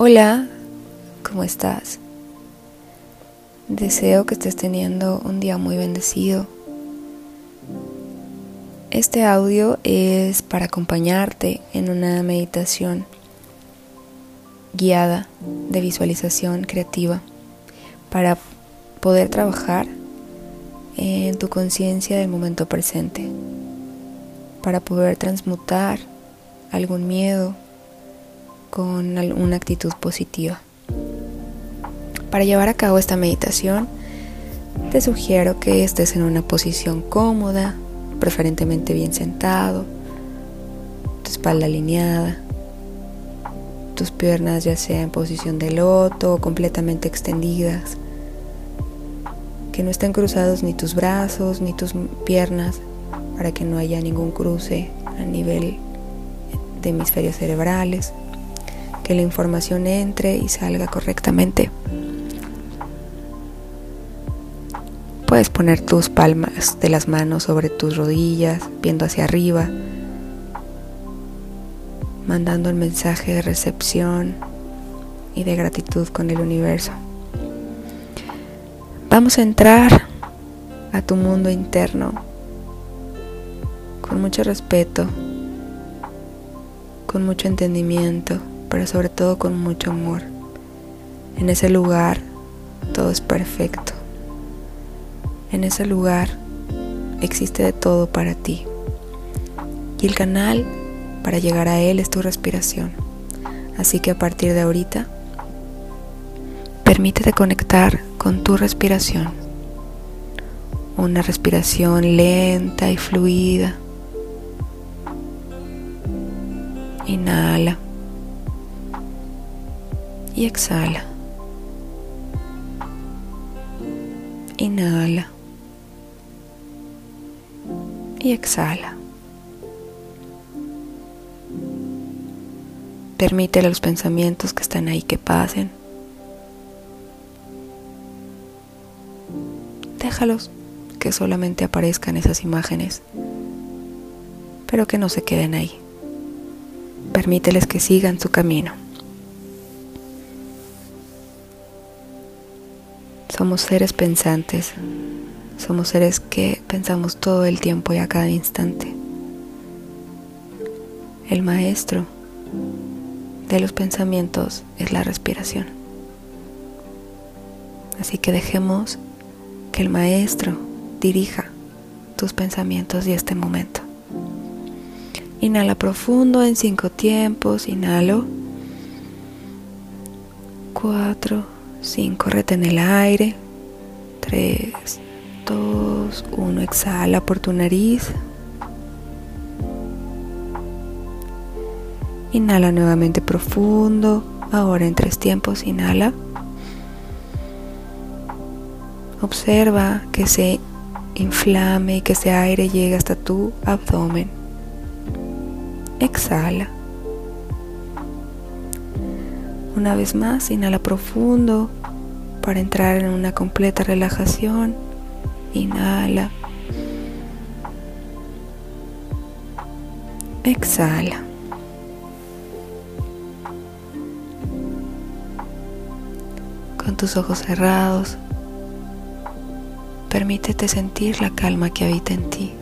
Hola, ¿cómo estás? Deseo que estés teniendo un día muy bendecido. Este audio es para acompañarte en una meditación guiada de visualización creativa para poder trabajar en tu conciencia del momento presente, para poder transmutar algún miedo, con una actitud positiva. Para llevar a cabo esta meditación, te sugiero que estés en una posición cómoda, preferentemente bien sentado, tu espalda alineada, tus piernas ya sea en posición de loto o completamente extendidas, que no estén cruzados ni tus brazos ni tus piernas para que no haya ningún cruce a nivel de hemisferios cerebrales que la información entre y salga correctamente. Puedes poner tus palmas de las manos sobre tus rodillas, viendo hacia arriba, mandando el mensaje de recepción y de gratitud con el universo. Vamos a entrar a tu mundo interno con mucho respeto, con mucho entendimiento pero sobre todo con mucho amor. En ese lugar todo es perfecto. En ese lugar existe de todo para ti. Y el canal para llegar a él es tu respiración. Así que a partir de ahorita, permítete conectar con tu respiración. Una respiración lenta y fluida. Inhala y exhala. Inhala y exhala. Permite los pensamientos que están ahí que pasen. Déjalos que solamente aparezcan esas imágenes, pero que no se queden ahí. Permíteles que sigan su camino. Somos seres pensantes, somos seres que pensamos todo el tiempo y a cada instante. El maestro de los pensamientos es la respiración. Así que dejemos que el maestro dirija tus pensamientos y este momento. Inhala profundo en cinco tiempos. Inhalo. Cuatro 5. Retén el aire. 3, 2, 1. Exhala por tu nariz. Inhala nuevamente profundo. Ahora en tres tiempos. Inhala. Observa que se inflame y que ese aire llegue hasta tu abdomen. Exhala. Una vez más, inhala profundo para entrar en una completa relajación. Inhala. Exhala. Con tus ojos cerrados, permítete sentir la calma que habita en ti.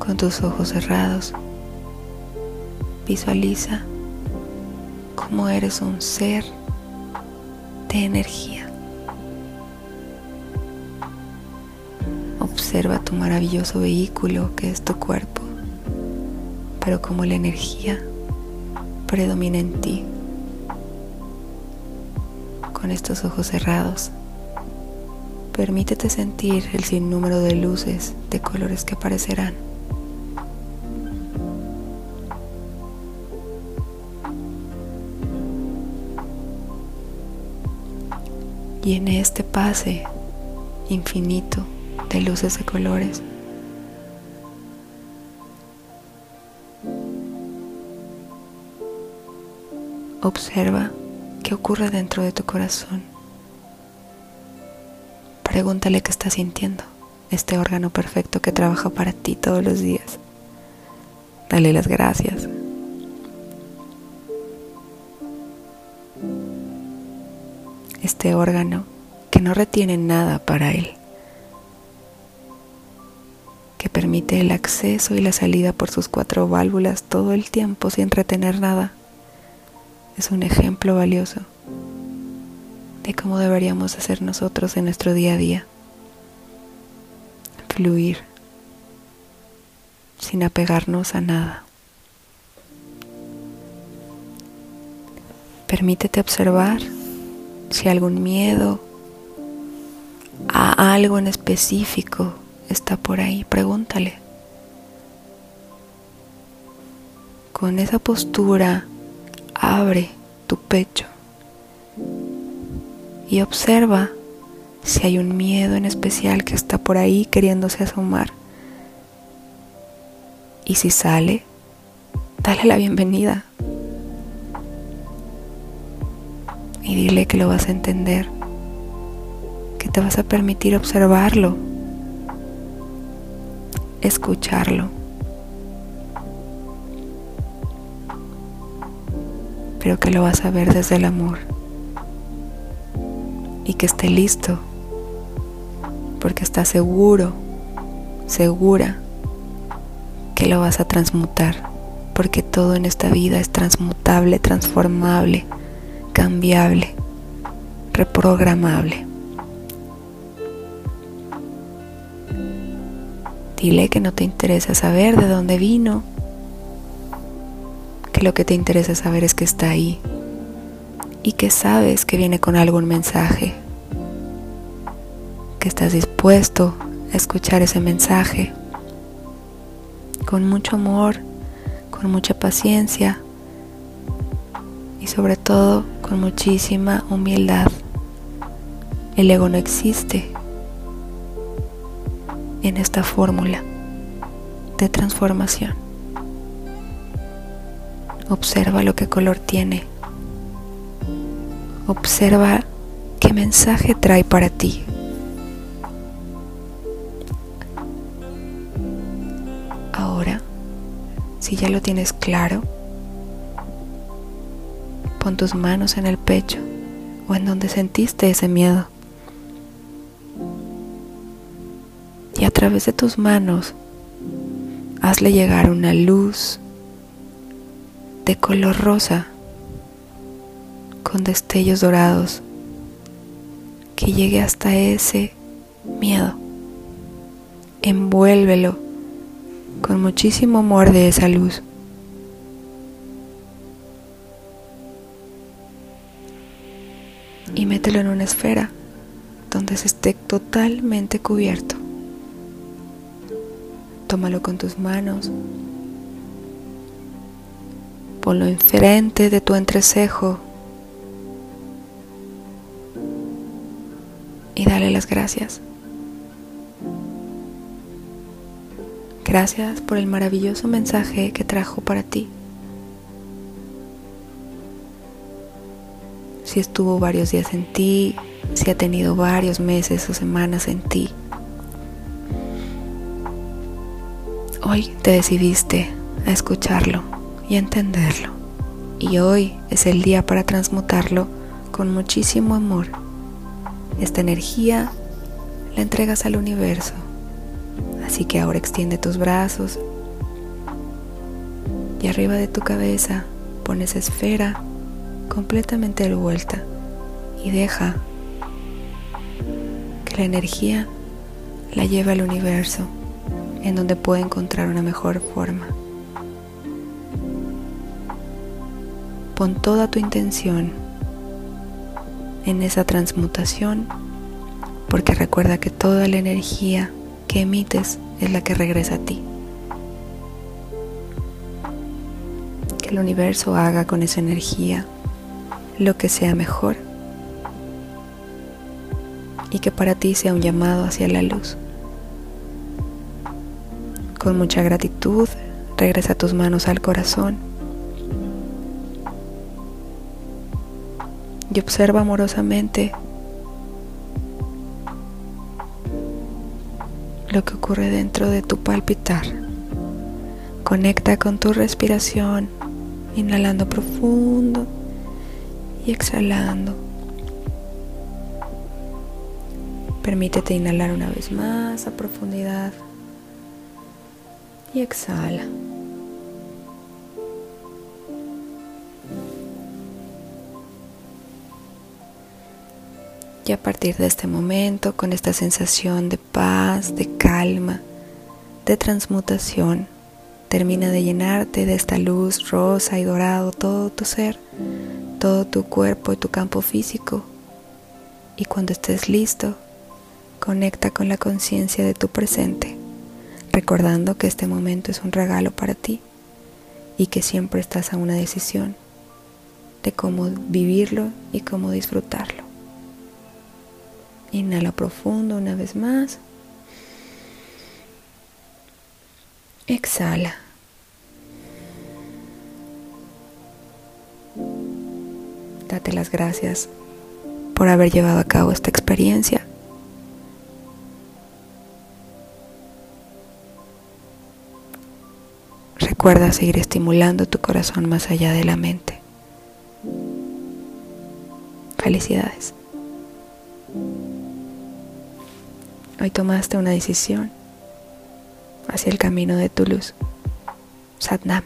Con tus ojos cerrados, visualiza como eres un ser energía. Observa tu maravilloso vehículo que es tu cuerpo, pero como la energía predomina en ti. Con estos ojos cerrados, permítete sentir el sinnúmero de luces de colores que aparecerán. Y en este pase infinito de luces de colores. Observa qué ocurre dentro de tu corazón. Pregúntale qué está sintiendo, este órgano perfecto que trabaja para ti todos los días. Dale las gracias. Este órgano que no retiene nada para él, que permite el acceso y la salida por sus cuatro válvulas todo el tiempo sin retener nada, es un ejemplo valioso de cómo deberíamos hacer nosotros en nuestro día a día. Fluir sin apegarnos a nada. Permítete observar si algún miedo a algo en específico está por ahí. Pregúntale. Con esa postura, abre tu pecho y observa si hay un miedo en especial que está por ahí queriéndose asomar. Y si sale, dale la bienvenida. Y dile que lo vas a entender, que te vas a permitir observarlo, escucharlo. Pero que lo vas a ver desde el amor y que esté listo, porque está seguro, segura que lo vas a transmutar, porque todo en esta vida es transmutable, transformable, cambiable, reprogramable. Dile que no te interesa saber de dónde vino, que lo que te interesa saber es que está ahí y que sabes que viene con algún mensaje, que estás dispuesto a escuchar ese mensaje con mucho amor, con mucha paciencia y sobre todo con muchísima humildad. El ego no existe en esta fórmula de transformación. Observa lo que color tiene Observa qué mensaje trae para ti. Ahora, si ya lo tienes claro, pon tus manos en el pecho o en donde sentiste ese miedo. Y a través de tus manos, hazle llegar una luz de color rosa con destellos dorados que llegue hasta ese miedo. Envuélvelo con muchísimo amor de esa luz. Y mételo en una esfera donde se esté totalmente cubierto. Tómalo con tus manos. Ponlo enfrente de tu entrecejo y dale las gracias. Gracias por el maravilloso mensaje que trajo para ti. Si estuvo varios días en ti, si ha tenido varios meses o semanas en ti. Hoy te decidiste a escucharlo y a entenderlo. Y hoy es el día para transmutarlo con muchísimo amor esta energía la entregas al universo. Así que ahora extiende tus brazos y arriba de tu cabeza pones esfera completamente revuelta y deja que la energía la lleve al universo en donde puede encontrar una mejor forma. Pon toda tu intención en esa transmutación, porque recuerda que toda la energía que emites es la que regresa a ti. Que el universo haga con esa energía lo que sea mejor y que para ti sea un llamado hacia la luz. Con mucha gratitud, regresa tus manos al corazón y observa amorosamente lo que ocurre dentro de tu palpitar. Conecta con tu respiración, inhalando profundo y exhalando. Permítete inhalar una vez más a profundidad y exhala. Y a partir de este momento, con esta sensación de paz, de calma, de transmutación, termina de llenarte de esta luz rosa y dorado todo tu ser, todo tu cuerpo y tu campo físico. Y cuando estés listo, Conecta con la conciencia de tu presente, recordando que este momento es un regalo para ti y que siempre estás a una decisión de cómo vivirlo y cómo disfrutarlo. Inhala profundo una vez más. Exhala. Las gracias por haber llevado a cabo esta experiencia Recuerda seguir estimulando tu corazón más allá de la mente. Felicidades. Hoy tomaste una decisión hacia el camino de tu luz. Satnam.